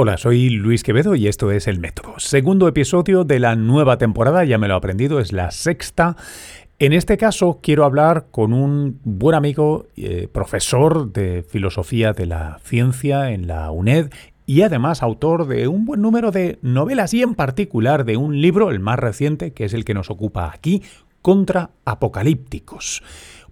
Hola, soy Luis Quevedo y esto es El Método. Segundo episodio de la nueva temporada, ya me lo he aprendido, es la sexta. En este caso quiero hablar con un buen amigo, eh, profesor de filosofía de la ciencia en la UNED y además autor de un buen número de novelas y en particular de un libro, el más reciente, que es el que nos ocupa aquí, Contra Apocalípticos.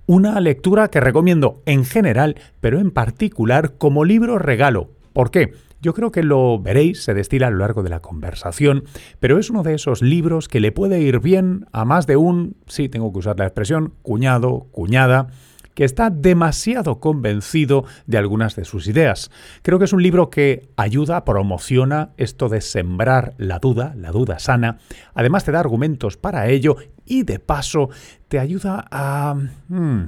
Una lectura que recomiendo en general, pero en particular como libro regalo. ¿Por qué? Yo creo que lo veréis, se destila a lo largo de la conversación, pero es uno de esos libros que le puede ir bien a más de un, sí, tengo que usar la expresión, cuñado, cuñada, que está demasiado convencido de algunas de sus ideas. Creo que es un libro que ayuda, promociona esto de sembrar la duda, la duda sana, además te da argumentos para ello y de paso te ayuda a... Hmm,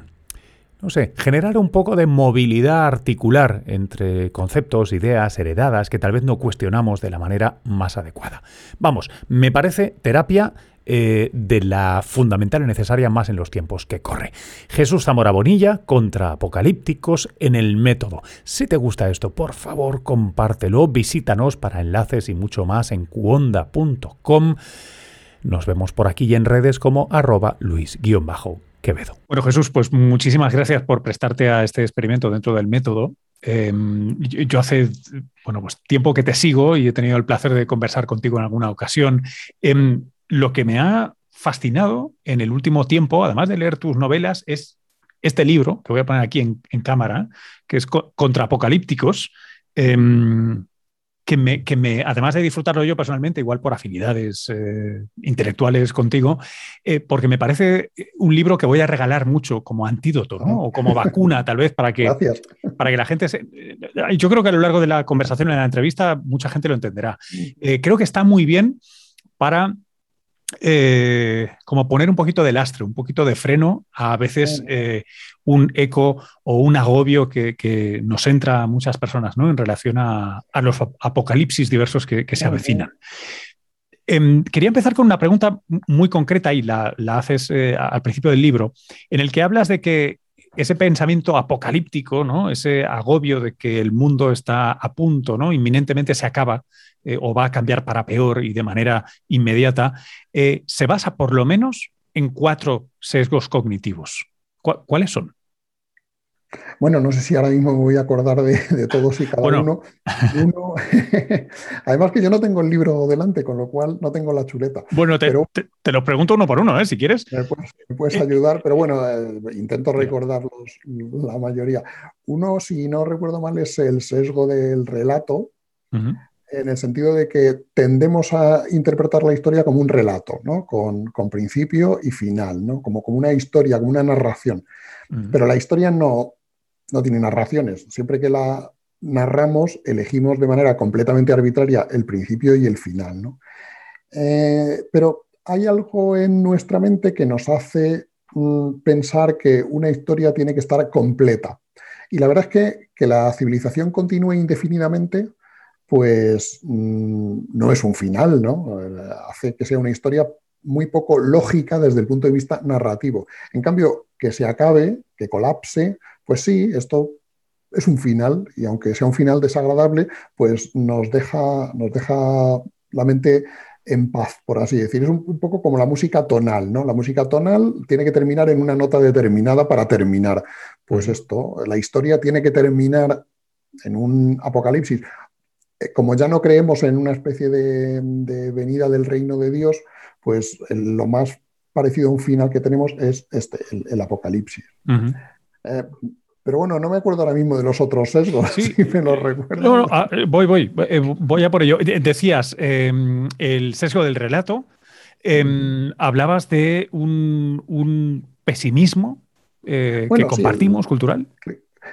no sé, generar un poco de movilidad articular entre conceptos, ideas heredadas que tal vez no cuestionamos de la manera más adecuada. Vamos, me parece terapia eh, de la fundamental y necesaria más en los tiempos que corre. Jesús Zamora Bonilla contra Apocalípticos en el método. Si te gusta esto, por favor, compártelo, visítanos para enlaces y mucho más en cuonda.com. Nos vemos por aquí y en redes como arroba luis-bajo Quevedo. Bueno, Jesús, pues muchísimas gracias por prestarte a este experimento dentro del método. Em, yo hace bueno, pues tiempo que te sigo y he tenido el placer de conversar contigo en alguna ocasión. Em, lo que me ha fascinado en el último tiempo, además de leer tus novelas, es este libro, que voy a poner aquí en, cámara, que es Contra Apocalípticos. Em, que me, que me, además de disfrutarlo yo personalmente, igual por afinidades eh, intelectuales contigo, eh, porque me parece un libro que voy a regalar mucho como antídoto, ¿no? O como vacuna, tal vez, para que, para que la gente se... Eh, yo creo que a lo largo de la conversación, en la entrevista, mucha gente lo entenderá. Mm. creo que está muy bien para eh, como poner un poquito de lastre, un poquito de freno a, veces eh, un eco o un agobio que, nos entra a muchas personas ¿no? en relación a, los apocalipsis diversos que, se avecinan. Em, quería empezar con una pregunta muy concreta y la, haces eh, al principio del libro, en el que hablas de que ese pensamiento apocalíptico, ¿no? ese agobio de que el mundo está a punto, ¿no? inminentemente se acaba, eh, o va a cambiar para peor y de manera inmediata, eh, se basa por lo menos en cuatro sesgos cognitivos. ¿Cuáles son? Bueno, no sé si ahora mismo me voy a acordar de, todos y cada uno. Además que yo no tengo el libro delante, con lo cual no tengo la chuleta. Bueno, te, te, lo pregunto uno por uno, ¿eh? si quieres. Me puedes, eh, ayudar, pero bueno, intento recordarlos la mayoría. Uno, si no recuerdo mal, es el sesgo del relato en el sentido de que tendemos a interpretar la historia como un relato, ¿no? con, principio y final, ¿no? como, como una historia, como una narración. Pero la historia no, no tiene narraciones. Siempre que la narramos, elegimos de manera completamente arbitraria el principio y el final. ¿no? Eh, pero hay algo en nuestra mente que nos hace mm, pensar que una historia tiene que estar completa. Y la verdad es que que la civilización continúe indefinidamente pues mm, no es un final, ¿no? Hace que sea una historia muy poco lógica desde el punto de vista narrativo. En cambio, que se acabe, que colapse, pues sí, esto es un final y aunque sea un final desagradable, pues nos deja, nos deja la mente en paz, por así decir. Es un, poco como la música tonal, ¿no? La música tonal tiene que terminar en una nota determinada para terminar. Pues esto, la historia tiene que terminar en un apocalipsis eh, como ya no creemos en una especie de, venida del reino de Dios, pues lo más parecido a un final que tenemos es este, el, apocalipsis. Eh, pero bueno, no me acuerdo ahora mismo de los otros sesgos, sí. si me los recuerdo. Ah, eh, voy, voy, voy a por ello. Decías em, el sesgo del relato, em, hablabas de un, pesimismo que compartimos, cultural.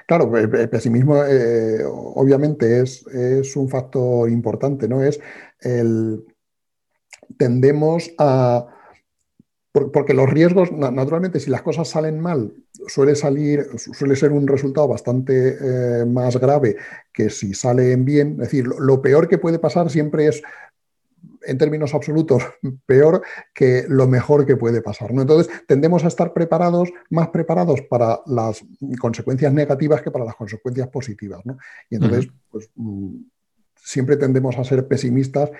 Claro, el pesimismo eh, obviamente es, un factor importante, ¿no? Es el. Tendemos a. Porque los riesgos, naturalmente, si las cosas salen mal, suele salir, suele ser un resultado bastante eh, más grave que si salen bien. Es decir, lo peor que puede pasar siempre es en términos absolutos peor que lo mejor que puede pasar. ¿no? Entonces, tendemos a estar preparados, más preparados para las consecuencias negativas que para las consecuencias positivas. ¿no? Y entonces, pues, mm, siempre tendemos a ser pesimistas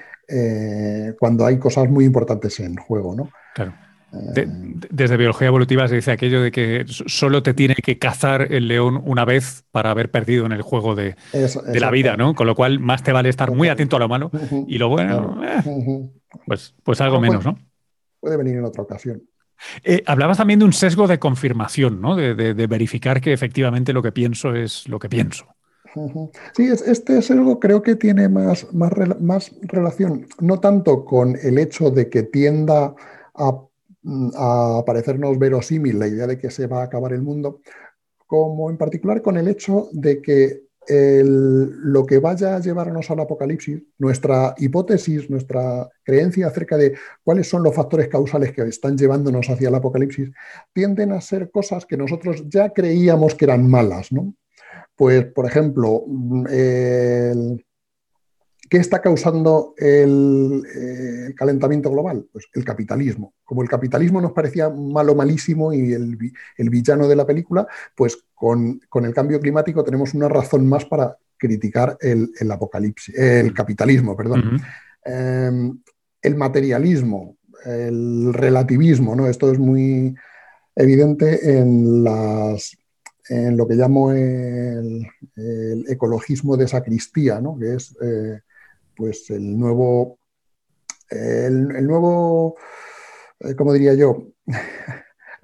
cuando hay cosas muy importantes en juego, ¿no? Claro desde biología evolutiva se dice aquello de que solo te tiene que cazar el león una vez para haber perdido en el juego de, la vida, ¿no? Con lo cual más te vale estar muy atento a lo malo y lo bueno, eh, pues, pues algo menos, ¿no? Puede venir en otra ocasión. Eh, hablabas también de un sesgo de confirmación, ¿no? De, verificar que efectivamente lo que pienso es lo que pienso. Sí, este sesgo creo que tiene más, más, más relación, no tanto con el hecho de que tienda a a parecernos verosímil la idea de que se va a acabar el mundo, como en particular con el hecho de que lo que vaya a llevarnos al apocalipsis, nuestra hipótesis, nuestra creencia acerca de cuáles son los factores causales que están llevándonos hacia el apocalipsis, tienden a ser cosas que nosotros ya creíamos que eran malas. ¿no? Pues, por ejemplo, mm, el, ¿Qué está causando el, calentamiento global? Pues el capitalismo. Como el capitalismo nos parecía malo, malísimo y el, villano de la película, pues con, el cambio climático tenemos una razón más para criticar el, apocalipsis, el capitalismo, perdón. Em, el materialismo, el relativismo, ¿no? Esto es muy evidente en las en lo que llamo el, ecologismo de sacristía, ¿no? que es eh, pues el nuevo, el, nuevo, eh, ¿cómo diría yo?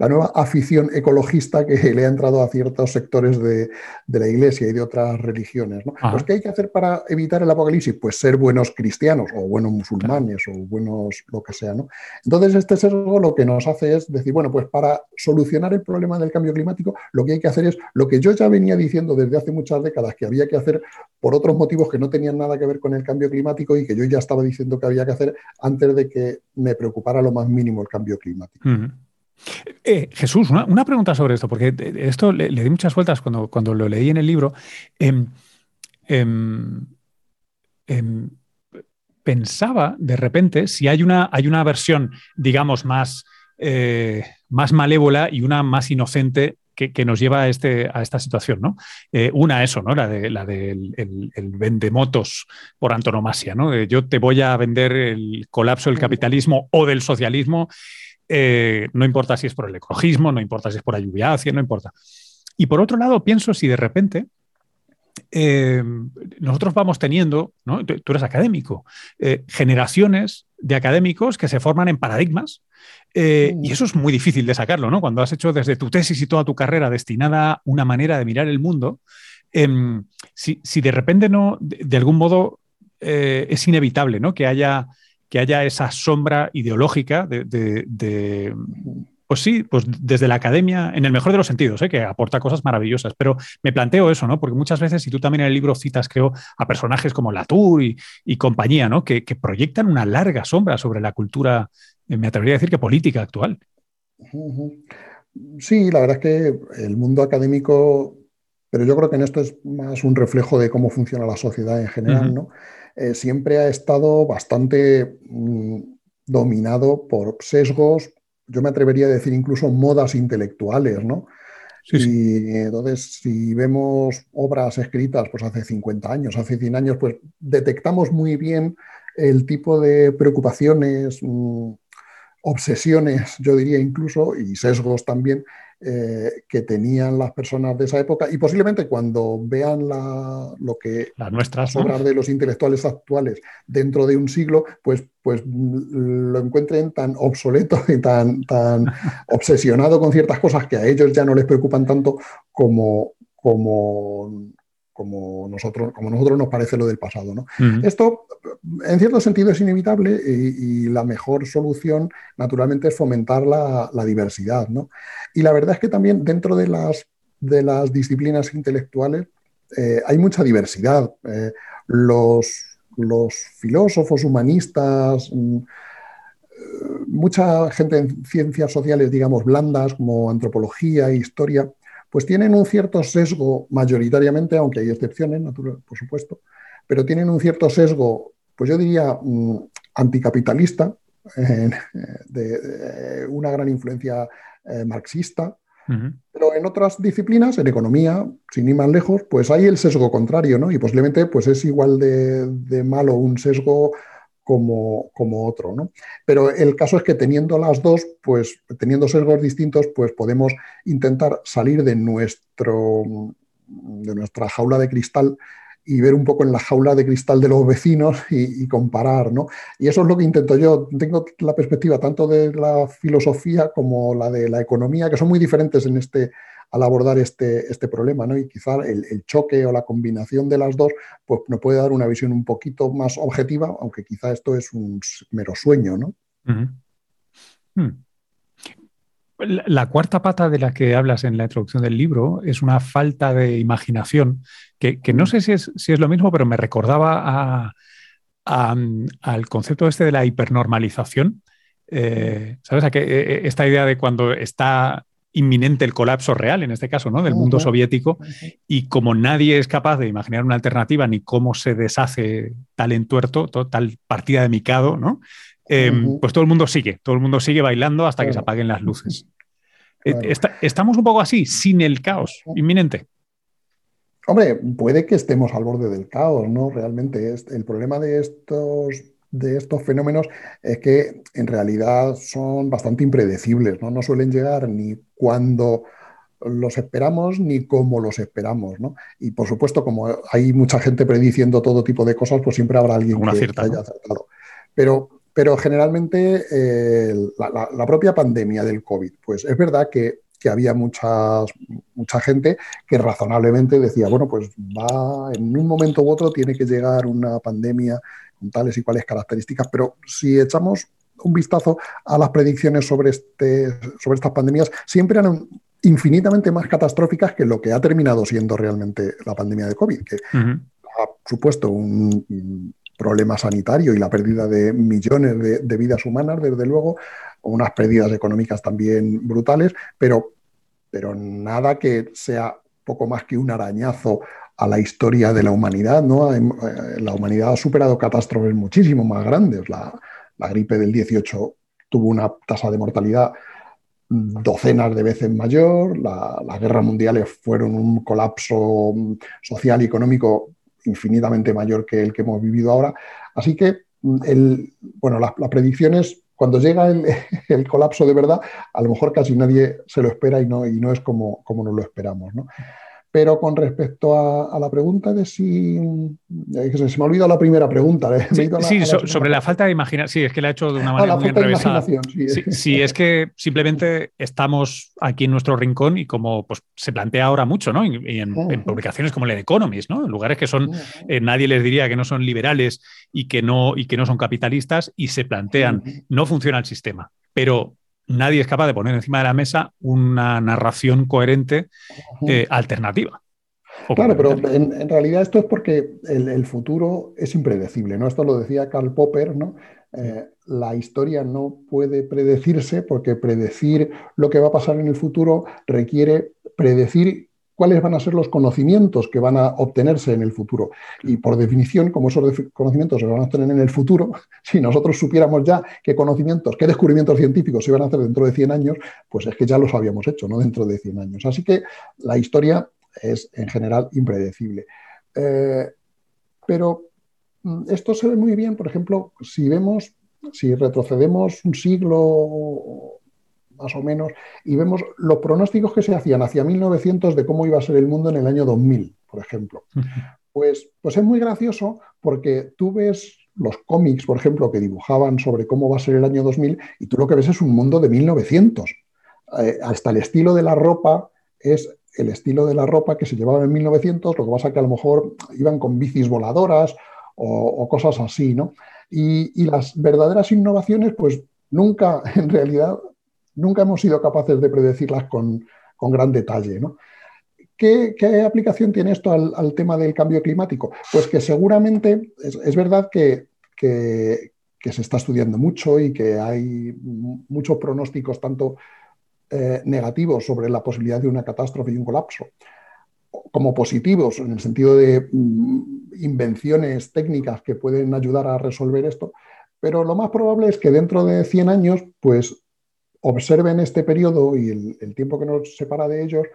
La nueva afición ecologista que le ha entrado a ciertos sectores de, la Iglesia y de otras religiones. ¿no? Pues, ¿Qué hay que hacer para evitar el apocalipsis? Pues ser buenos cristianos o buenos musulmanes o buenos lo que sea. ¿no? Entonces, este sesgo lo que nos hace es decir, bueno, pues para solucionar el problema del cambio climático, lo que hay que hacer es lo que yo ya venía diciendo desde hace muchas décadas que había que hacer por otros motivos que no tenían nada que ver con el cambio climático y que yo ya estaba diciendo que había que hacer antes de que me preocupara lo más mínimo el cambio climático. Eh, Jesús, una, pregunta sobre esto, porque esto le, di muchas vueltas cuando, cuando, lo leí en el libro. Em, em, em, pensaba de repente si hay una, hay una versión, digamos, más, eh, más malévola y una más inocente que, nos lleva a, este, a esta situación, ¿no? Eh, una, eso, ¿no? La del la de el, vendemotos por antonomasia, ¿no? yo te voy a vender el colapso del capitalismo o del socialismo eh, no importa si es por el ecologismo, no importa si es por la lluvia ácida, no importa. Y por otro lado, pienso si de repente eh, nosotros vamos teniendo, ¿no? tú, eres académico, eh, generaciones de académicos que se forman en paradigmas y mm. eso es muy difícil de sacarlo, ¿no? Cuando has hecho desde tu tesis y toda tu carrera destinada a una manera de mirar el mundo, em, si, de repente no, de, algún modo, es inevitable, ¿no? Que haya que haya esa sombra ideológica de, pues sí, pues desde la academia, en el mejor de los sentidos, ¿eh? que aporta cosas maravillosas. Pero me planteo eso, ¿no? Porque muchas veces, y tú también en el libro citas, creo, a personajes como Latour y, y compañía, ¿no? Que, proyectan una larga sombra sobre la cultura, eh, me atrevería a decir que política actual. Sí, la verdad es que el mundo académico, pero yo creo que en esto es más un reflejo de cómo funciona la sociedad en general, ¿no? Eh, siempre ha estado bastante mm, dominado por sesgos, yo me atrevería a decir incluso modas intelectuales, ¿no? y entonces, si vemos obras escritas pues hace 50 años, hace 100 años, pues detectamos muy bien el tipo de preocupaciones, mm, obsesiones, yo diría incluso, y sesgos también, eh, que tenían las personas de esa época y posiblemente cuando vean lo que las nuestras obras de los intelectuales actuales dentro de un siglo, pues, pues lo encuentren tan obsoleto y tan, tan obsesionado con ciertas cosas que a ellos ya no les preocupan tanto como, como, como nosotros, como nosotros nos parece lo del pasado. ¿no? Esto, en cierto sentido, es inevitable y, la mejor solución, naturalmente, es fomentar la, diversidad. ¿no? Y la verdad es que también dentro de las, de las disciplinas intelectuales eh, hay mucha diversidad. Eh, los, los, filósofos, humanistas, mm, eh, mucha gente en ciencias sociales, digamos, blandas, como antropología e historia, pues tienen un cierto sesgo mayoritariamente, aunque hay excepciones, por supuesto, pero tienen un cierto sesgo, pues yo diría, mm, anticapitalista, de, una gran influencia eh, marxista, Pero en otras disciplinas, en economía, sin ir más lejos, pues hay el sesgo contrario, ¿no? Y posiblemente pues es igual de, malo un sesgo como, como, otro, ¿no? Pero el caso es que teniendo las dos, pues teniendo sesgos distintos, pues podemos intentar salir de, nuestro, de nuestra jaula de cristal y ver un poco en la jaula de cristal de los vecinos y, comparar, ¿no? Y eso es lo que intento yo. Tengo la perspectiva tanto de la filosofía como la de la economía, que son muy diferentes en este, al abordar este, este problema, ¿no? Y quizá el, choque o la combinación de las dos, pues nos puede dar una visión un poquito más objetiva, aunque quizá esto es un mero sueño, ¿no? La cuarta pata de la que hablas en la introducción del libro es una falta de imaginación, que, no sé si es, si es, lo mismo, pero me recordaba al concepto este de la hipernormalización. Eh, ¿Sabes? A que, eh, eh, esta idea de cuando está inminente el colapso real, en este caso, ¿no? Del mundo soviético, y como nadie es capaz de imaginar una alternativa ni cómo se deshace tal entuerto, tal partida de micado, ¿no? Em, pues todo el mundo sigue, todo el mundo sigue bailando hasta que se apaguen las luces. Eh, estamos un poco así, sin el caos inminente. Hombre, puede que estemos al borde del caos, ¿no? Realmente el problema de estos, de estos fenómenos es que en realidad son bastante impredecibles, ¿no? No suelen llegar ni cuando los esperamos ni como los esperamos, ¿no? Y por supuesto, como hay mucha gente prediciendo todo tipo de cosas, pues siempre habrá alguien que, haya acertado. Pero pero generalmente eh, la, propia pandemia del COVID, pues es verdad que, había mucha gente que razonablemente decía, bueno, pues va en un momento u otro tiene que llegar una pandemia con tales y cuales características, pero si echamos un vistazo a las predicciones sobre, este, sobre estas pandemias, siempre eran infinitamente más catastróficas que lo que ha terminado siendo realmente la pandemia de COVID, que ha supuesto un problema sanitario y la pérdida de millones de, vidas humanas, desde luego, unas pérdidas económicas también brutales, pero, pero nada que sea poco más que un arañazo a la historia de la humanidad. ¿no? Eh, la humanidad ha superado catástrofes muchísimo más grandes. La, gripe del 18 tuvo una tasa de mortalidad docenas de veces mayor, las guerras mundiales fueron un colapso social y económico infinitamente mayor que el que hemos vivido ahora. Así que, mm, el, bueno, las, predicciones, cuando llega el, colapso de verdad, a lo mejor casi nadie se lo espera y no, y no es como, como nos lo esperamos. ¿no? Pero con respecto a, la pregunta de si. Eh, se me ha olvidado la primera pregunta. ¿eh? Sí, sobre la falta de imaginación. Sí, es que la he hecho de una ah, manera muy enrevesada. Sí, es que simplemente estamos aquí en nuestro rincón y como pues, se plantea ahora mucho, ¿no? Y, en, publicaciones como el Economist, ¿no? En lugares que son. Eh, nadie les diría que no son liberales y que no, y que no son capitalistas y se plantean, no funciona el sistema. Pero nadie es capaz de poner encima de la mesa una narración coherente eh, alternativa. Claro, pero en, realidad esto es porque el, futuro es impredecible, ¿no? Esto lo decía Karl Popper, ¿no? Eh, la historia no puede predecirse porque predecir lo que va a pasar en el futuro requiere predecir cuáles van a ser los conocimientos que van a obtenerse en el futuro. Y por definición, como esos conocimientos se van a obtener en el futuro, si nosotros supiéramos ya qué conocimientos, qué descubrimientos científicos se van a hacer dentro de 100 años, pues es que ya los habíamos hecho, no dentro de 100 años. Así que la historia es en general impredecible. Eh, pero mm, esto se ve muy bien, por ejemplo, si vemos, si retrocedemos un siglo más o menos, y vemos los pronósticos que se hacían hacia 1900 de cómo iba a ser el mundo en el año 2000, por ejemplo. Pues, pues es muy gracioso porque tú ves los cómics, por ejemplo, que dibujaban sobre cómo va a ser el año 2000 y tú lo que ves es un mundo de 1900. Eh, hasta el estilo de la ropa es el estilo de la ropa que se llevaba en 1900, lo que pasa que a lo mejor iban con bicis voladoras o, cosas así, ¿no? Y, y, las verdaderas innovaciones, pues nunca en realidad nunca hemos sido capaces de predecirlas con, gran detalle. ¿Qué, aplicación tiene esto al, tema del cambio climático? Pues que seguramente es, verdad que, se está estudiando mucho y que hay muchos pronósticos, tanto eh, negativos sobre la posibilidad de una catástrofe y un colapso, como positivos en el sentido de mm, invenciones técnicas que pueden ayudar a resolver esto. Pero lo más probable es que dentro de 100 años, pues observen este periodo y el, tiempo que nos separa de ellos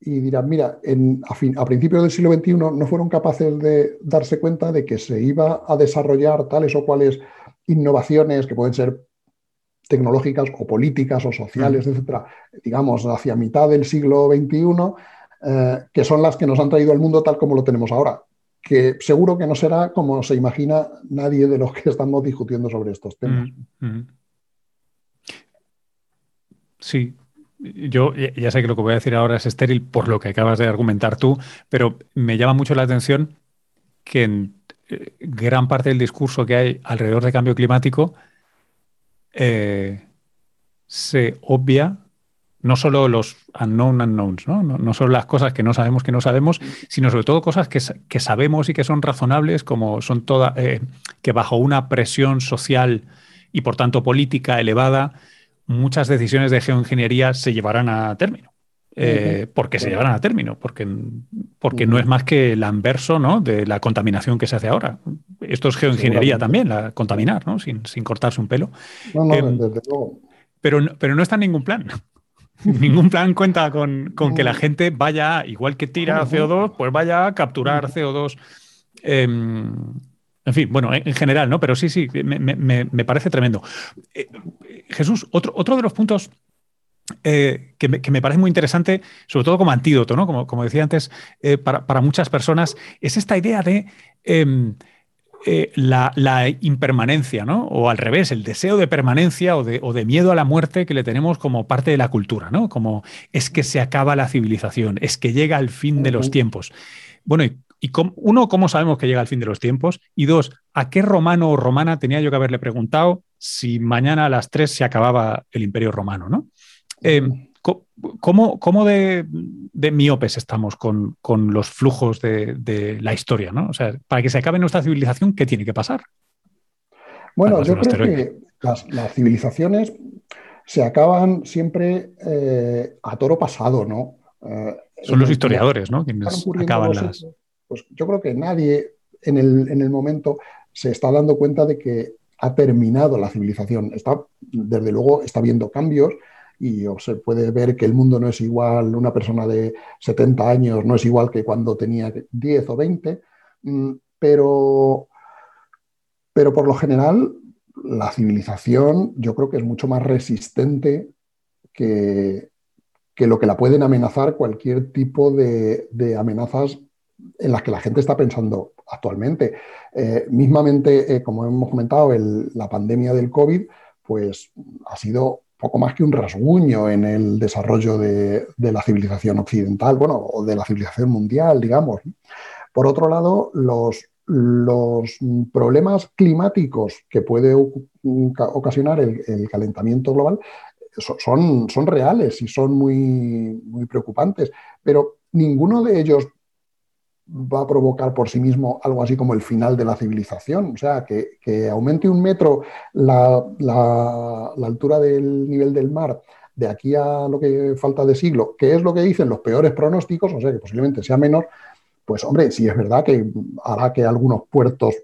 y dirán, mira, a, principios del siglo XXI no fueron capaces de darse cuenta de que se iba a desarrollar tales o cuales innovaciones que pueden ser tecnológicas o políticas o sociales, etcétera, digamos, hacia mitad del siglo XXI, eh, que son las que nos han traído al mundo tal como lo tenemos ahora. Que seguro que no será como se imagina nadie de los que estamos discutiendo sobre estos temas. Sí, yo ya sé que lo que voy a decir ahora es estéril por lo que acabas de argumentar tú, pero me llama mucho la atención que en eh, gran parte del discurso que hay alrededor de cambio climático eh, se obvia no solo los unknown unknowns, ¿no? No, solo las cosas que no sabemos que no sabemos, sino sobre todo cosas que, sabemos y que son razonables, como son todas, eh, que bajo una presión social y por tanto política elevada, muchas decisiones de geoingeniería se llevarán a término. Eh, porque se llevarán a término, porque, porque no es más que el anverso ¿no? de la contaminación que se hace ahora. Esto es geoingeniería también, la, contaminar, ¿no? sin, cortarse un pelo. Em, pero, pero no está en ningún plan. ningún plan cuenta con, que la gente vaya, igual que tira CO2, pues vaya a capturar CO2. Em, en fin, bueno, en general, ¿no? Pero sí, sí, me, parece tremendo. Jesús, otro, otro de los puntos eh, que, me, parece muy interesante, sobre todo como antídoto, ¿no? Como, como decía antes, eh, para, muchas personas, es esta idea de em, eh, la, impermanencia, ¿no? O al revés, el deseo de permanencia o de, miedo a la muerte que le tenemos como parte de la cultura, ¿no? Como es que se acaba la civilización, es que llega el fin de los tiempos. Bueno, y, uno, ¿cómo sabemos que llega el fin de los tiempos? Y dos, ¿a qué romano o romana tenía yo que haberle preguntado si mañana a las tres se acababa el imperio romano, ¿no? Eh, ¿Cómo, de, miopes estamos con, los flujos de, la historia? ¿no? O sea, para que se acabe nuestra civilización, ¿qué tiene que pasar? Bueno, yo creo que las, civilizaciones se acaban siempre eh, a toro pasado, ¿no? Eh, Son los historiadores, ¿no? Quienes acaban las. Pues yo creo que nadie en el, en el momento se está dando cuenta de que ha terminado la civilización. Está, desde luego, está habiendo cambios y se puede ver que el mundo no es igual, una persona de 70 años no es igual que cuando tenía 10 o 20, mm, pero, pero por lo general la civilización yo creo que es mucho más resistente que, que lo que la pueden amenazar cualquier tipo de, amenazas en las que la gente está pensando actualmente. Eh, mismamente, eh, como hemos comentado, la pandemia del COVID, pues ha sido poco más que un rasguño en el desarrollo de, la civilización occidental, bueno, o de la civilización mundial, digamos. Por otro lado, los, los problemas climáticos que puede ocasionar el, calentamiento global son, son, reales y son muy, muy preocupantes, pero ninguno de ellos va a provocar por sí mismo algo así como el final de la civilización. O sea, que, aumente un metro la, altura del nivel del mar de aquí a lo que falta de siglo, que es lo que dicen los peores pronósticos, o sea, que posiblemente sea menor, pues hombre, sí es verdad que hará que algunos puertos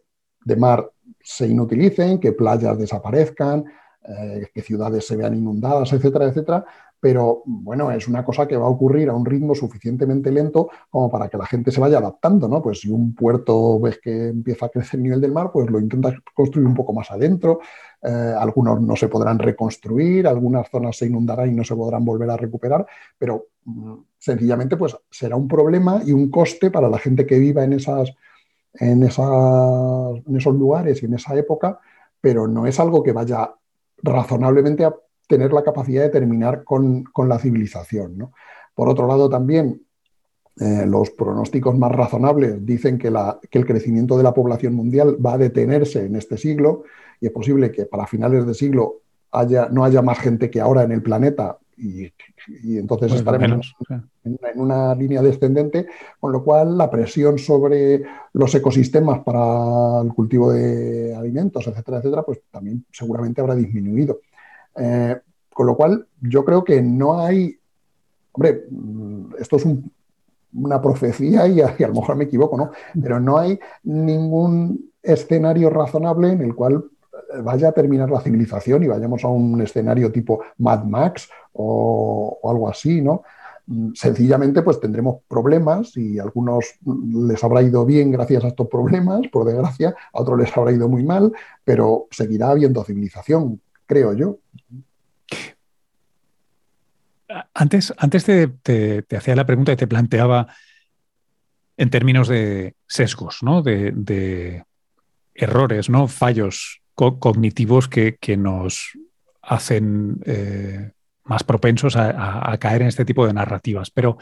de mar se inutilicen, que playas desaparezcan, eh, que ciudades se vean inundadas, etcétera, etcétera, pero bueno, es una cosa que va a ocurrir a un ritmo suficientemente lento como para que la gente se vaya adaptando, ¿no? Pues si un puerto ves que empieza a crecer el nivel del mar, pues lo intentas construir un poco más adentro, eh, algunos no se podrán reconstruir, algunas zonas se inundarán y no se podrán volver a recuperar, pero mm, sencillamente pues será un problema y un coste para la gente que viva en, esas, en, esas, en esos lugares y en esa época, pero no es algo que vaya razonablemente a tener la capacidad de terminar con, la civilización. Por otro lado, también eh, los pronósticos más razonables dicen que, el crecimiento de la población mundial va a detenerse en este siglo y es posible que para finales de siglo haya, no haya más gente que ahora en el planeta y, entonces pues estaremos en, una línea descendente, con lo cual la presión sobre los ecosistemas para el cultivo de alimentos, etcétera, etcétera, pues también seguramente habrá disminuido. Eh, con lo cual, yo creo que no hay, hombre, mm, esto es una profecía y a, lo mejor me equivoco, ¿no? Pero no hay ningún escenario razonable en el cual vaya a terminar la civilización y vayamos a un escenario tipo Mad Max o, algo así, ¿no? Mm, sencillamente, pues tendremos problemas y a algunos les habrá ido bien gracias a estos problemas, por desgracia, a otros les habrá ido muy mal, pero seguirá habiendo civilización, creo yo. Antes, antes te, hacía la pregunta y te planteaba en términos de sesgos, ¿no? de, errores, ¿no? fallos cognitivos que, nos hacen eh, más propensos a, caer en este tipo de narrativas. Pero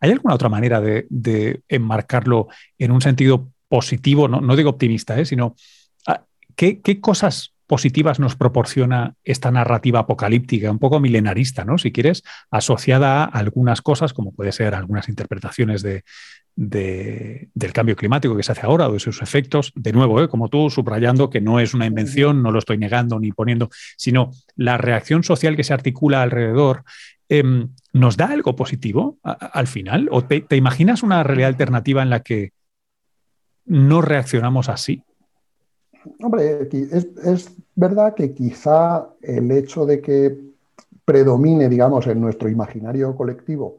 ¿hay alguna otra manera de, enmarcarlo en un sentido positivo? No, digo optimista, ¿eh? sino ah, ¿qué, ¿qué, cosas positivas nos proporciona esta narrativa apocalíptica, un poco milenarista, ¿no? Si quieres, asociada a algunas cosas, como puede ser algunas interpretaciones de, del cambio climático que se hace ahora o de sus efectos. De nuevo, ¿eh? como tú, subrayando que no es una invención, no lo estoy negando ni poniendo, sino la reacción social que se articula alrededor. Em, ¿Nos da algo positivo al final? ¿O te, imaginas una realidad alternativa en la que no reaccionamos así? Hombre, es, es, verdad que quizá el hecho de que predomine, digamos, en nuestro imaginario colectivo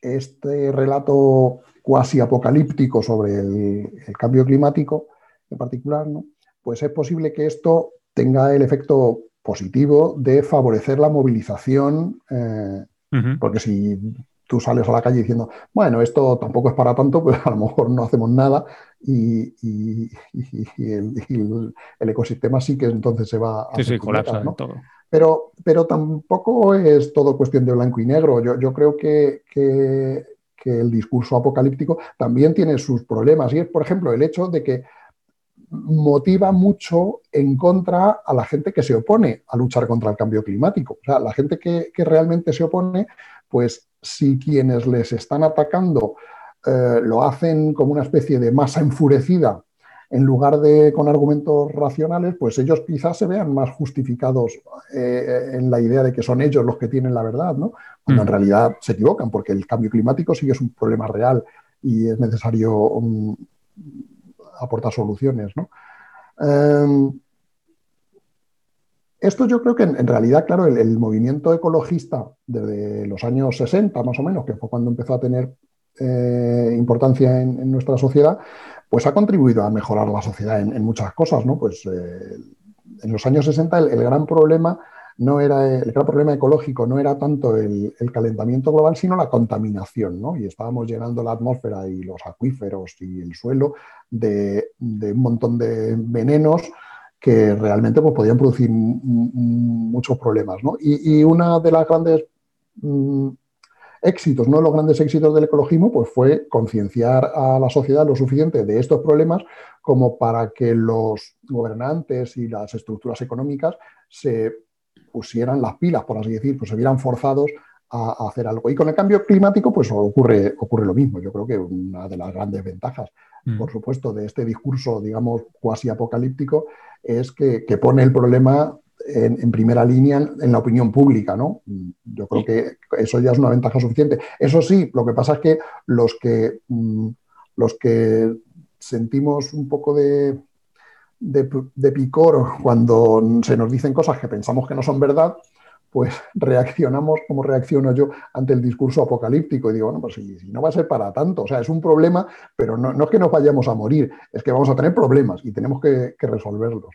este relato cuasi apocalíptico sobre el, cambio climático en particular, ¿no? pues es posible que esto tenga el efecto positivo de favorecer la movilización, eh, porque si tú sales a la calle diciendo, bueno, esto tampoco es para tanto, pues a lo mejor no hacemos nada y, el, ecosistema sí que entonces se va a... Sí, sí, colapsa todo. Pero, pero tampoco es todo cuestión de blanco y negro. Yo, yo creo que, que, el discurso apocalíptico también tiene sus problemas. Y es, por ejemplo, el hecho de que motiva mucho en contra a la gente que se opone a luchar contra el cambio climático. O sea, la gente que, que realmente se opone, pues si quienes les están atacando eh, lo hacen como una especie de masa enfurecida en lugar de con argumentos racionales, pues ellos quizás se vean más justificados eh, en la idea de que son ellos los que tienen la verdad, ¿no? Cuando en mm. realidad se equivocan, porque el cambio climático sí que es un problema real y es necesario um, aportar soluciones, ¿no? Em, esto yo creo que en, realidad, claro, el, movimiento ecologista desde los años 60 más o menos, que fue cuando empezó a tener eh, importancia en, nuestra sociedad, pues ha contribuido a mejorar la sociedad en, muchas cosas, ¿no? Pues eh, en los años 60 el, gran problema no era el gran problema ecológico no era tanto el, calentamiento global, sino la contaminación, ¿no? Y estábamos llenando la atmósfera y los acuíferos y el suelo de, un montón de venenos que realmente pues, podían producir muchos problemas, ¿no? Y, una de las grandes mm, éxitos, uno de los grandes éxitos del ecologismo, pues fue concienciar a la sociedad lo suficiente de estos problemas como para que los gobernantes y las estructuras económicas se pusieran las pilas, por así decir, pues se vieran forzados a, hacer algo. Y con el cambio climático, pues ocurre, ocurre lo mismo. Yo creo que una de las grandes ventajas, mm. por supuesto, de este discurso, digamos, cuasi apocalíptico, es que, que pone el problema en, primera línea en, la opinión pública, ¿no? Yo creo que eso ya es una ventaja suficiente. Eso sí, lo que pasa es que los que, mm, los que sentimos un poco de, de, picor cuando se nos dicen cosas que pensamos que no son verdad, pues reaccionamos como reacciono yo ante el discurso apocalíptico y digo, bueno, pues si, no va a ser para tanto, o sea, es un problema, pero no, es que nos vayamos a morir, es que vamos a tener problemas y tenemos que resolverlos.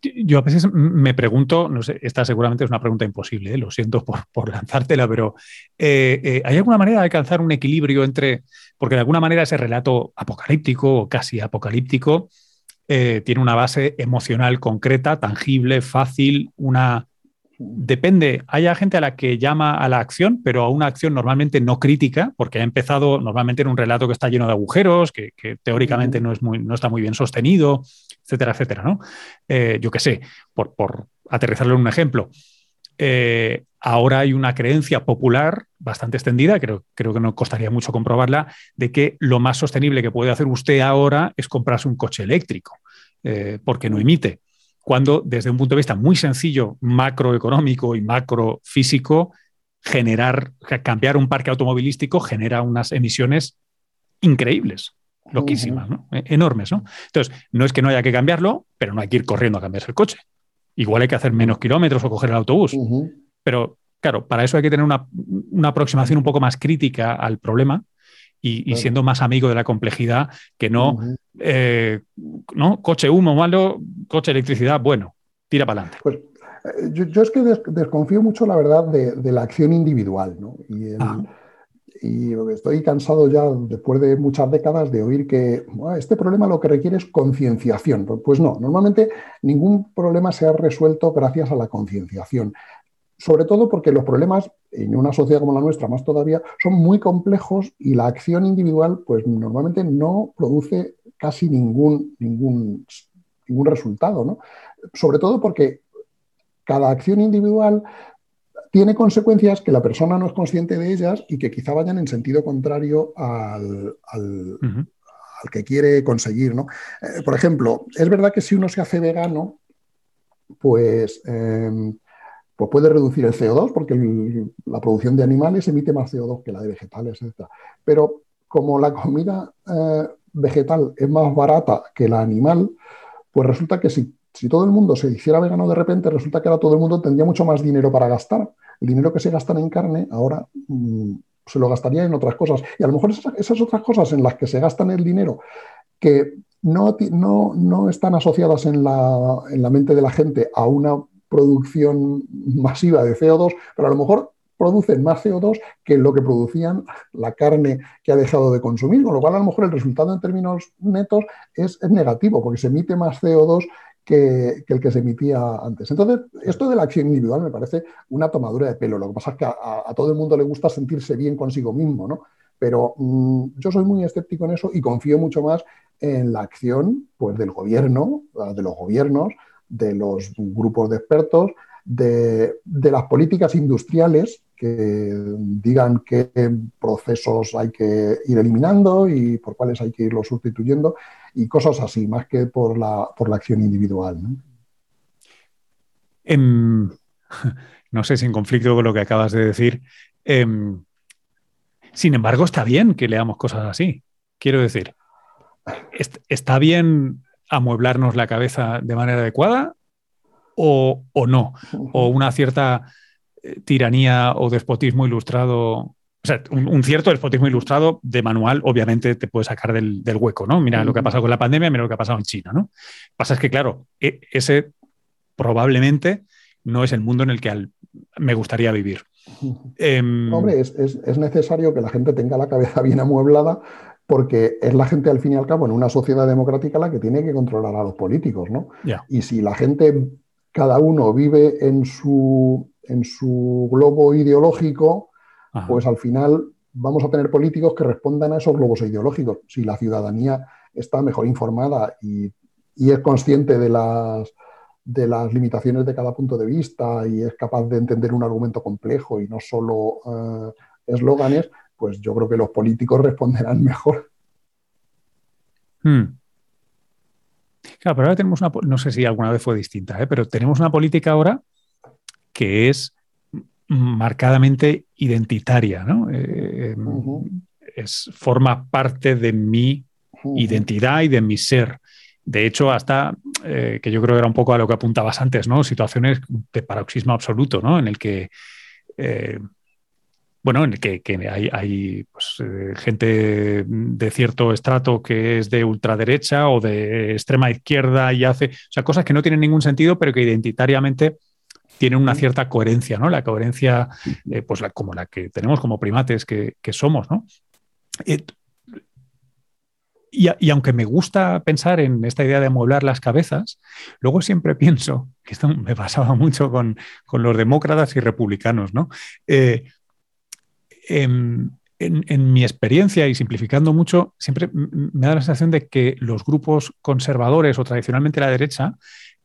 Yo a veces me pregunto, no sé, esta seguramente es una pregunta imposible, ¿eh? lo siento por, lanzártela, pero eh, eh, ¿hay alguna manera de alcanzar un equilibrio entre, porque de alguna manera ese relato apocalíptico o casi apocalíptico tiene una base emocional concreta, tangible, fácil, una... Depende, hay gente a la que llama a la acción, pero a una acción normalmente no crítica, porque ha empezado normalmente en un relato que está lleno de agujeros, que, teóricamente no, es muy, no está muy bien sostenido, etcétera, etcétera, ¿no? Eh, yo qué sé, por, por, aterrizarlo en un ejemplo. Eh, ahora hay una creencia popular bastante extendida, creo, creo que no costaría mucho comprobarla, de que lo más sostenible que puede hacer usted ahora es comprarse un coche eléctrico, eh, porque no emite. Cuando desde un punto de vista muy sencillo, macroeconómico y macrofísico, generar, cambiar un parque automovilístico genera unas emisiones increíbles. loquísimas, ¿no? E-, enormes, ¿no? Entonces, no es que no haya que cambiarlo, pero no hay que ir corriendo a cambiarse el coche. Igual hay que hacer menos kilómetros o coger el autobús. Pero, claro, para eso hay que tener una, aproximación un poco más crítica al problema y, siendo más amigo de la complejidad que no, eh, no, coche humo malo, coche electricidad, bueno, tira para adelante. Pues eh, yo, es que desconfío mucho, la verdad, de, la acción individual, ¿no? Y ah y estoy cansado ya, después de muchas décadas, de oír que este problema lo que requiere es concienciación. Pues no, normalmente ningún problema se ha resuelto gracias a la concienciación. Sobre todo porque los problemas, en una sociedad como la nuestra más todavía, son muy complejos y la acción individual, pues normalmente no produce casi ningún, ningún, ningún resultado. ¿no? Sobre todo porque cada acción individual tiene consecuencias que la persona no es consciente de ellas y que quizá vayan en sentido contrario al, que quiere conseguir. ¿no? Eh, por ejemplo, es verdad que si uno se hace vegano, pues, em, pues puede reducir el CO2 porque la producción de animales emite más CO2 que la de vegetales. Etc. Pero como la comida eh, vegetal es más barata que la animal, pues resulta que si si todo el mundo se hiciera vegano de repente, resulta que ahora todo el mundo tendría mucho más dinero para gastar. El dinero que se gasta en carne ahora mm, se lo gastaría en otras cosas. Y a lo mejor esas, otras cosas en las que se gastan el dinero que no, no, están asociadas en la, en la mente de la gente a una producción masiva de CO2, pero a lo mejor producen más CO2 que lo que producían la carne que ha dejado de consumir, con lo cual a lo mejor el resultado en términos netos es, negativo, porque se emite más CO2 que, el que se emitía antes. Entonces, esto de la acción individual me parece una tomadura de pelo. Lo que pasa es que a, todo el mundo le gusta sentirse bien consigo mismo, ¿no? Pero mm, yo soy muy escéptico en eso y confío mucho más en la acción pues, del gobierno, de los gobiernos, de los grupos de expertos, de, de las políticas industriales que digan qué procesos hay que ir eliminando y por cuáles hay que irlos sustituyendo y cosas así, más que por la, por la acción individual. ¿no? Em, sé si en conflicto con lo que acabas de decir. Em, sin embargo, está bien que leamos cosas así. Quiero decir, ¿está bien amueblarnos la cabeza de manera adecuada o, o no? ¿O una cierta tiranía o despotismo ilustrado o sea, un, cierto despotismo ilustrado de manual, obviamente, te puede sacar del, hueco, ¿no? Mira lo que ha pasado con la pandemia, mira lo que ha pasado en China, ¿no? Pasa es que, claro, e, ese probablemente no es el mundo en el que me gustaría vivir. Em, Hombre, es, necesario que la gente tenga la cabeza bien amueblada porque es la gente, al fin y al cabo, en una sociedad democrática la que tiene que controlar a los políticos, ¿no? Y si la gente, cada uno vive en su en su globo ideológico, pues al final vamos a tener políticos que respondan a esos globos ideológicos. Si la ciudadanía está mejor informada y, es consciente de las, de las limitaciones de cada punto de vista y es capaz de entender un argumento complejo y no solo eh, eslóganes, pues yo creo que los políticos responderán mejor. Hmm. Claro, pero ahora tenemos una, no sé si alguna vez fue distinta, ¿eh? pero tenemos una política ahora que es marcadamente identitaria, ¿no? Eh, es, forma parte de mi identidad y de mi ser. De hecho, hasta eh, que yo creo que era un poco a lo que apuntabas antes, ¿no? Situaciones de paroxismo absoluto, ¿no? En el que eh, bueno, en el que, hay, pues, gente de cierto estrato que es de ultraderecha o de extrema izquierda y hace, o sea, cosas que no tienen ningún sentido, pero que identitariamente tienen una cierta coherencia, ¿no? La coherencia, eh, pues como la que tenemos como primates que, somos, ¿no? Eh, y, aunque me gusta pensar en esta idea de amueblar las cabezas, luego siempre pienso, que esto me pasaba mucho con, los demócratas y republicanos, ¿no? Eh, en, mi experiencia y simplificando mucho, siempre me da la sensación de que los grupos conservadores o tradicionalmente la derecha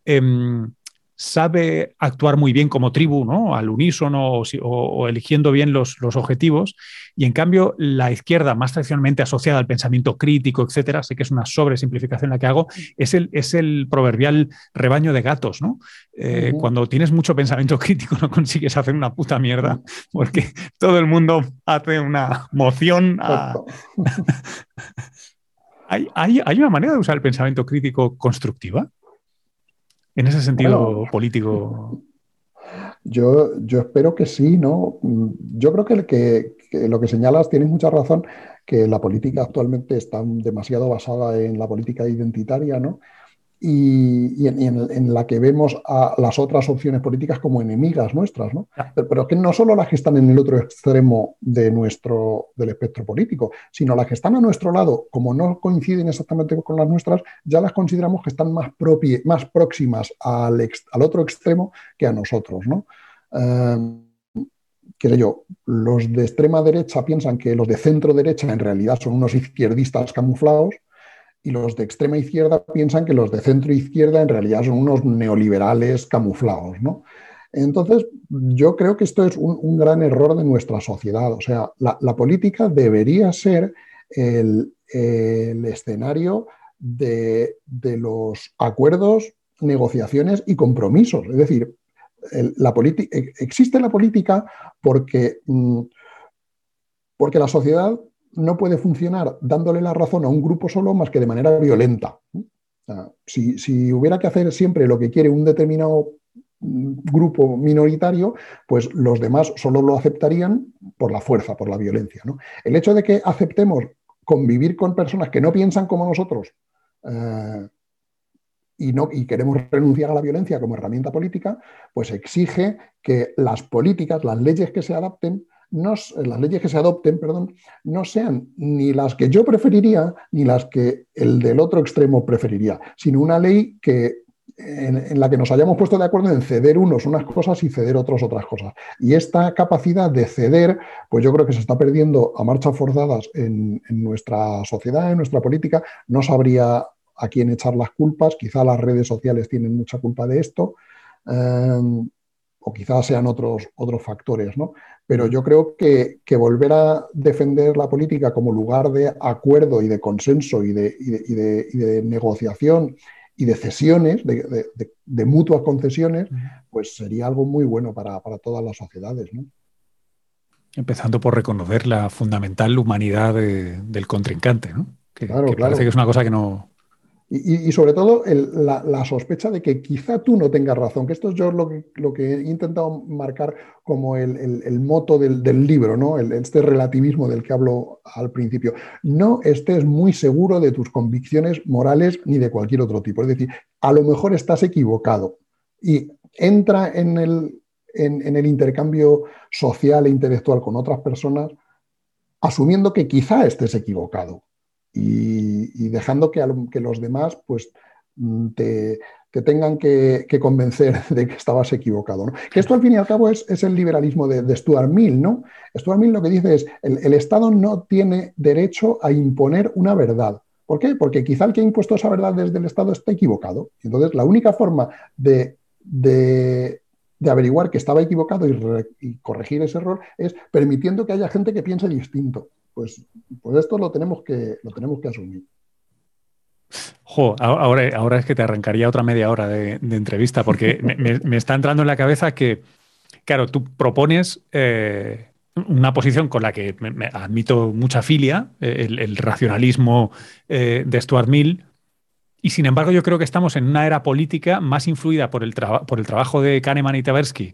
em, sabe actuar muy bien como tribu, ¿no? Al unísono o, eligiendo bien los, objetivos. Y en cambio, la izquierda, más tradicionalmente asociada al pensamiento crítico, etcétera, sé que es una sobresimplificación la que hago, es el, es el proverbial rebaño de gatos, ¿no? Eh, cuando tienes mucho pensamiento crítico no consigues hacer una puta mierda, porque todo el mundo hace una moción a, ¿Hay, hay, una manera de usar el pensamiento crítico constructiva? En ese sentido político. Yo, yo espero que sí, ¿no? Yo creo que, que, que, lo que señalas tienes mucha razón, que la política actualmente está demasiado basada en la política identitaria, ¿no? Y, en, la que vemos a las otras opciones políticas como enemigas nuestras, ¿no? Pero, que no solo las que están en el otro extremo de nuestro, del espectro político, sino las que están a nuestro lado, como no coinciden exactamente con las nuestras, ya las consideramos que están más, más próximas al, al, otro extremo que a nosotros, ¿no? Eh, yo, los de extrema derecha piensan que los de centro derecha en realidad son unos izquierdistas camuflados, y los de extrema izquierda piensan que los de centro izquierda en realidad son unos neoliberales camuflados, ¿no? Entonces, yo creo que esto es un, gran error de nuestra sociedad. O sea, la, política debería ser el, escenario de, los acuerdos, negociaciones y compromisos. Es decir, existe la política porque, mm, porque la sociedad no puede funcionar dándole la razón a un grupo solo más que de manera violenta. si, hubiera que hacer siempre lo que quiere un determinado mm, grupo minoritario, pues los demás solo lo aceptarían por la fuerza, por la violencia. El hecho de que aceptemos convivir con personas que no piensan como nosotros eh, no, y queremos renunciar a la violencia como herramienta política, pues exige que las políticas, las leyes que se adapten, las leyes que se adopten, perdón, no sean ni las que yo preferiría ni las que el del otro extremo preferiría, sino una ley que en, la que nos hayamos puesto de acuerdo en ceder unos unas cosas y ceder otros otras cosas. Y esta capacidad de ceder, pues yo creo que se está perdiendo a marchas forzadas en, nuestra sociedad, en nuestra política. No sabría a quién echar las culpas, quizá las redes sociales tienen mucha culpa de esto. Eh, o quizás sean otros, otros factores, ¿no? Pero yo creo que, volver a defender la política como lugar de acuerdo y de consenso y de, negociación y de cesiones, de, mutuas concesiones, pues sería algo muy bueno para, todas las sociedades, ¿no? Empezando por reconocer la fundamental humanidad del contrincante, ¿no? Que, que parece que es una cosa que no, y, sobre todo la, sospecha de que quizá tú no tengas razón, que esto es yo lo que, he intentado marcar como el, moto del, libro, ¿no? este relativismo del que hablo al principio. No estés muy seguro de tus convicciones morales ni de cualquier otro tipo. Es decir, a lo mejor estás equivocado y entra en el, en el intercambio social e intelectual con otras personas asumiendo que quizá estés equivocado y, dejando que, los demás pues, mm, te, tengan que, convencer de que estabas equivocado. Que esto al fin y al cabo es, el liberalismo de, Stuart Mill. ¿no? Stuart Mill lo que dice es, el, el Estado no tiene derecho a imponer una verdad. ¿Por qué? Porque quizá el que ha impuesto esa verdad desde el Estado está equivocado. Entonces, la única forma de, de, averiguar que estaba equivocado y, corregir ese error es permitiendo que haya gente que piense distinto pues, pues esto lo tenemos que, lo tenemos que asumir. Jo, ahora, ahora es que te arrancaría otra media hora de, entrevista, porque me, está entrando en la cabeza que, claro, tú propones eh, una posición con la que me, admito mucha filia, eh, el, racionalismo eh, de Stuart Mill, y sin embargo yo creo que estamos en una era política más influida por el, por el trabajo de Kahneman y Tversky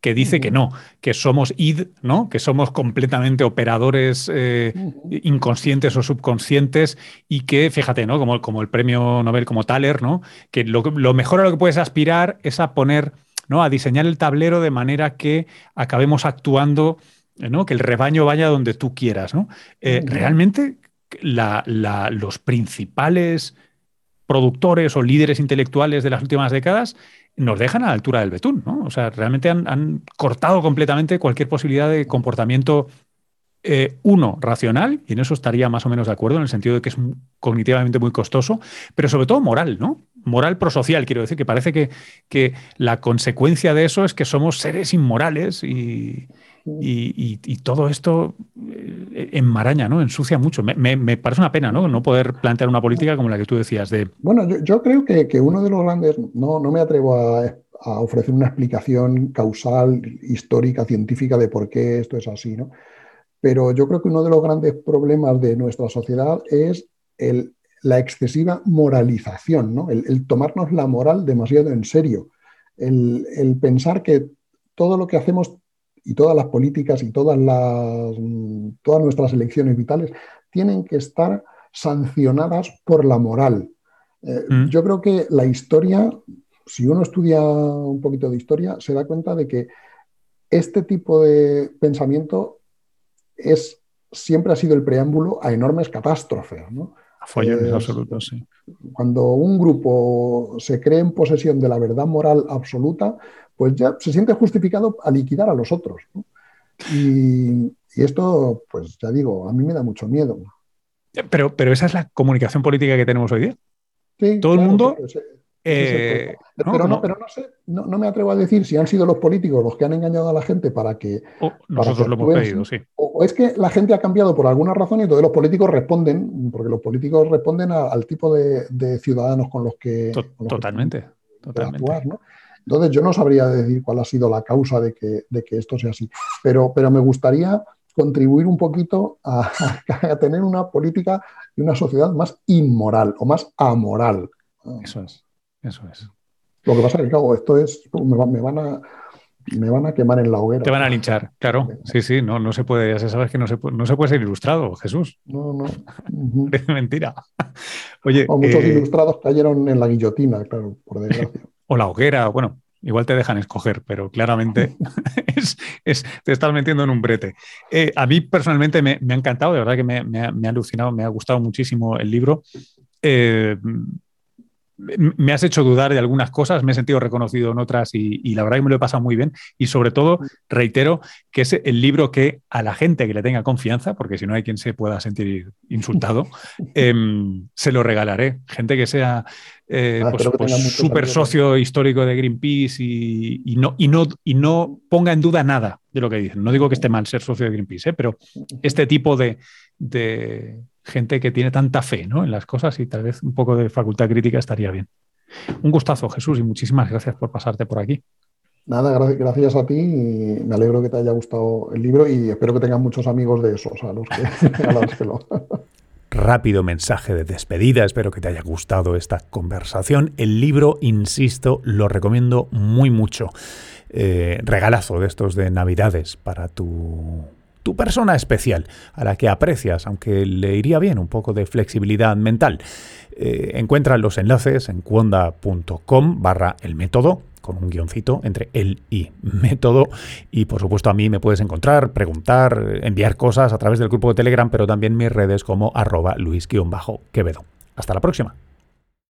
que dice que no, que somos id, ¿no? que somos completamente operadores eh, inconscientes o subconscientes y que, fíjate, ¿no? como, como el premio Nobel como Thaler, ¿no? que lo, mejor a lo que puedes aspirar es a poner, ¿no? a diseñar el tablero de manera que acabemos actuando, ¿no? que el rebaño vaya donde tú quieras. ¿no? Eh, realmente los principales productores o líderes intelectuales de las últimas décadas nos dejan a la altura del betún, ¿no? O sea, realmente han, cortado completamente cualquier posibilidad de comportamiento, eh, uno, racional, y en eso estaría más o menos de acuerdo, en el sentido de que es cognitivamente muy costoso, pero sobre todo moral, ¿no? Moral prosocial, quiero decir, que parece que, que la consecuencia de eso es que somos seres inmorales y, y, todo esto eh, enmaraña, ¿no? Ensucia mucho. Me, parece una pena, ¿no? No poder plantear una política como la que tú decías de. Bueno, yo, creo que, uno de los grandes. No, no me atrevo a, ofrecer una explicación causal, histórica, científica de por qué esto es así, ¿no? Pero yo creo que uno de los grandes problemas de nuestra sociedad es el, la excesiva moralización, ¿no? el, tomarnos la moral demasiado en serio, el, pensar que todo lo que hacemos y todas las políticas y todas, las, todas nuestras elecciones vitales tienen que estar sancionadas por la moral. Eh, mm. Yo creo que la historia, si uno estudia un poquito de historia, se da cuenta de que este tipo de pensamiento es, siempre ha sido el preámbulo a enormes catástrofes. ¿no? A follones absolutos, sí. Cuando un grupo se cree en posesión de la verdad moral absoluta, pues ya se siente justificado a liquidar a los otros. Y, esto, pues ya digo, a mí me da mucho miedo. Pero, pero esa es la comunicación política que tenemos hoy día. Sí, Todo el mundo eh, pero, no, pero no sé, no, me atrevo a decir si han sido los políticos los que han engañado a la gente para que. nosotros lo hemos pedido, sí. O, es que la gente ha cambiado por alguna razón y entonces los políticos responden, porque los políticos responden al tipo de, ciudadanos con los que. totalmente, totalmente. Entonces yo no sabría decir cuál ha sido la causa de que, de que esto sea así, pero, pero me gustaría contribuir un poquito a, a tener una política y una sociedad más inmoral o más amoral. Eso es. Eso es. Lo que pasa es que, claro, esto es. Me, van a. Me van a quemar en la hoguera. Te van a linchar, claro. Sí, sí, no, no se puede, ya se sabes que no se puede, no se puede ser ilustrado, Jesús. No, no. Es mentira. Oye. muchos eh, ilustrados cayeron en la guillotina, claro, por desgracia. O la hoguera, bueno, igual te dejan escoger, pero claramente es, te estás metiendo en un brete. Eh, a mí personalmente me, ha encantado, de verdad que me, me, ha alucinado, me ha gustado muchísimo el libro. Eh, me has hecho dudar de algunas cosas, me he sentido reconocido en otras y, la verdad que me lo he pasado muy bien. Y sobre todo, reitero que es el libro que a la gente que le tenga confianza, porque si no hay quien se pueda sentir insultado, em, se lo regalaré. Gente que sea eh, ah, pues, pues súper socio histórico de Greenpeace y, no, y, no, y no ponga en duda nada de lo que dicen. No digo que esté mal ser socio de Greenpeace, ¿eh? pero este tipo de gente que tiene tanta fe ¿no? en las cosas y tal vez un poco de facultad crítica estaría bien. Un gustazo, Jesús, y muchísimas gracias por pasarte por aquí. Nada, gracias a ti y me alegro que te haya gustado el libro y espero que tengas muchos amigos de esos a los que, lo... Rápido mensaje de despedida, espero que te haya gustado esta conversación. El libro, insisto, lo recomiendo muy mucho. Eh, regalazo de estos de Navidades para tu tu persona especial, a la que aprecias, aunque le iría bien un poco de flexibilidad mental. Eh, encuentra los enlaces en cuonda.com barra el método con un guioncito entre él y método. Y por supuesto a mí me puedes encontrar, preguntar, enviar cosas a través del grupo de Telegram, pero también mis redes como arroba luis-quevedo. Hasta la próxima.